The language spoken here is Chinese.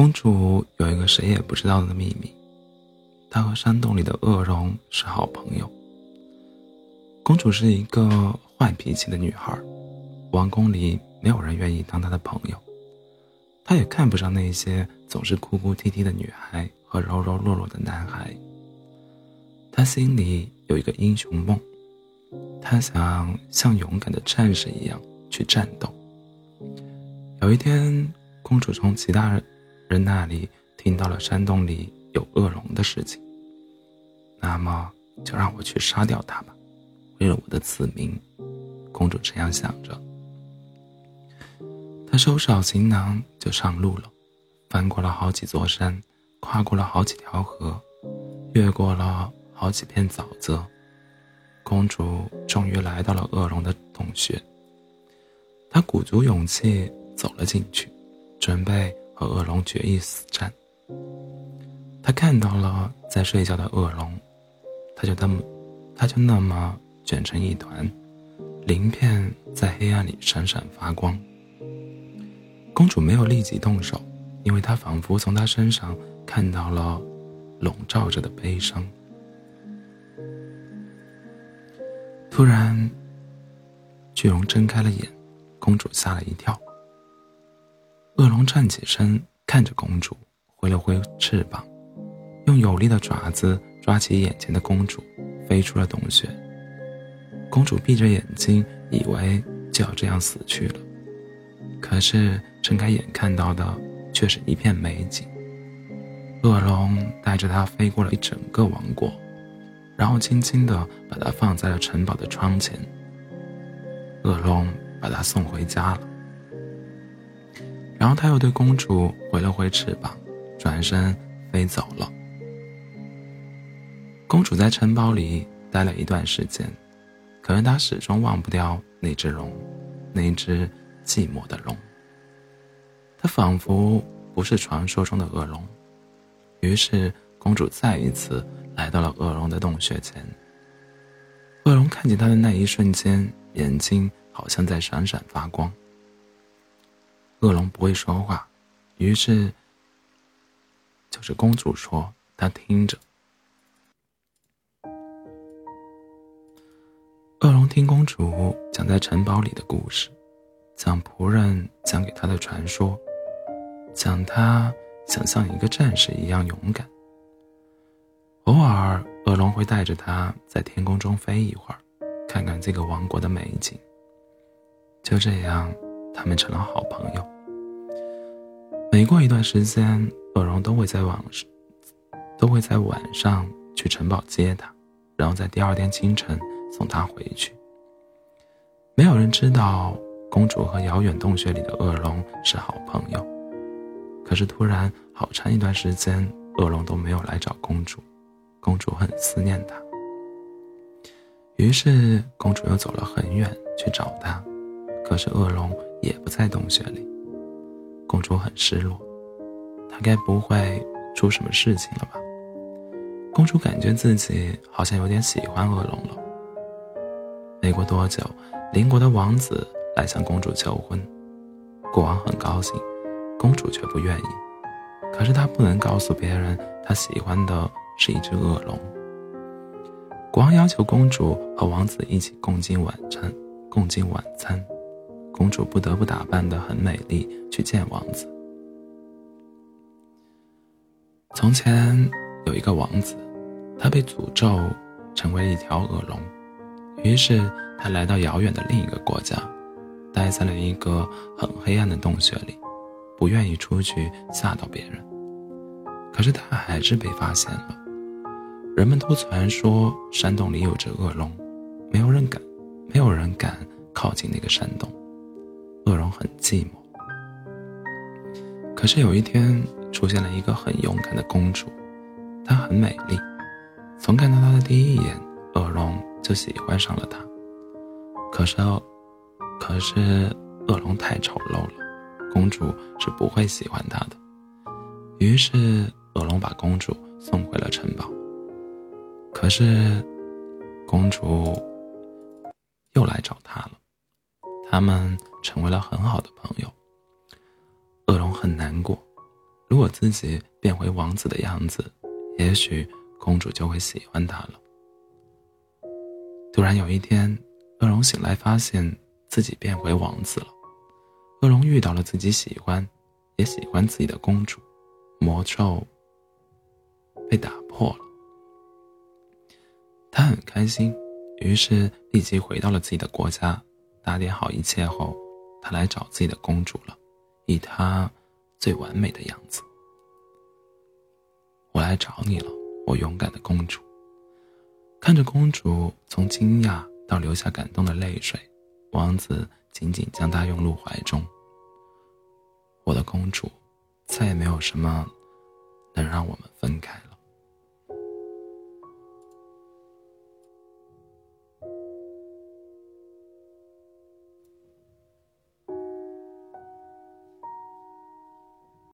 公主有一个谁也不知道的秘密，她和山洞里的恶龙是好朋友。公主是一个坏脾气的女孩，王宫里没有人愿意当她的朋友，她也看不上那些总是哭哭啼啼的女孩和柔柔弱弱的男孩。她心里有一个英雄梦，她想像勇敢的战士一样去战斗。有一天，公主从其他人人。那里听到了山洞里有恶龙的事情，那么就让我去杀掉它吧，为了我的子民。公主这样想着。她收拾好行囊就上路了，翻过了好几座山，跨过了好几条河，越过了好几片沼泽，公主终于来到了恶龙的洞穴。她鼓足勇气走了进去，准备。和恶龙决一死战。他看到了在睡觉的恶龙，他就那么，他就那么卷成一团，鳞片在黑暗里闪闪发光。公主没有立即动手，因为她仿佛从他身上看到了笼罩着的悲伤。突然，巨龙睁开了眼，公主吓了一跳。恶龙站起身，看着公主，挥了挥翅膀，用有力的爪子抓起眼前的公主，飞出了洞穴。公主闭着眼睛，以为就要这样死去了，可是睁开眼看到的却是一片美景。恶龙带着她飞过了一整个王国，然后轻轻地把她放在了城堡的窗前。恶龙把她送回家了。然后他又对公主挥了挥翅膀，转身飞走了。公主在城堡里待了一段时间，可是她始终忘不掉那只龙，那只寂寞的龙。它仿佛不是传说中的恶龙。于是公主再一次来到了恶龙的洞穴前。恶龙看见她的那一瞬间，眼睛好像在闪闪发光。恶龙不会说话，于是就是公主说，她听着。恶龙听公主讲在城堡里的故事，讲仆人讲给他的传说，讲他想像一个战士一样勇敢。偶尔，恶龙会带着他在天空中飞一会儿，看看这个王国的美景。就这样。他们成了好朋友。每过一段时间，恶龙都会在晚上，都会在晚上去城堡接他，然后在第二天清晨送他回去。没有人知道公主和遥远洞穴里的恶龙是好朋友。可是突然，好长一段时间，恶龙都没有来找公主，公主很思念他。于是，公主又走了很远去找他，可是恶龙。也不在洞穴里，公主很失落，她该不会出什么事情了吧？公主感觉自己好像有点喜欢恶龙了。没过多久，邻国的王子来向公主求婚，国王很高兴，公主却不愿意。可是她不能告诉别人，她喜欢的是一只恶龙。国王要求公主和王子一起共进晚餐，共进晚餐。公主不得不打扮的很美丽去见王子。从前有一个王子，他被诅咒成为一条恶龙，于是他来到遥远的另一个国家，待在了一个很黑暗的洞穴里，不愿意出去吓到别人。可是他还是被发现了，人们都传说山洞里有只恶龙，没有人敢，没有人敢靠近那个山洞。恶龙很寂寞，可是有一天出现了一个很勇敢的公主，她很美丽，从看到她的第一眼，恶龙就喜欢上了她。可是，可是恶龙太丑陋了，公主是不会喜欢他的。于是恶龙把公主送回了城堡。可是，公主又来找他了。他们成为了很好的朋友。恶龙很难过，如果自己变回王子的样子，也许公主就会喜欢他了。突然有一天，恶龙醒来，发现自己变回王子了。恶龙遇到了自己喜欢，也喜欢自己的公主，魔咒被打破了。他很开心，于是立即回到了自己的国家，打点好一切后，他来找自己的公主了，以他最完美的样子。我来找你了，我勇敢的公主。看着公主从惊讶到流下感动的泪水，王子紧紧将她拥入怀中。我的公主，再也没有什么能让我们分开了。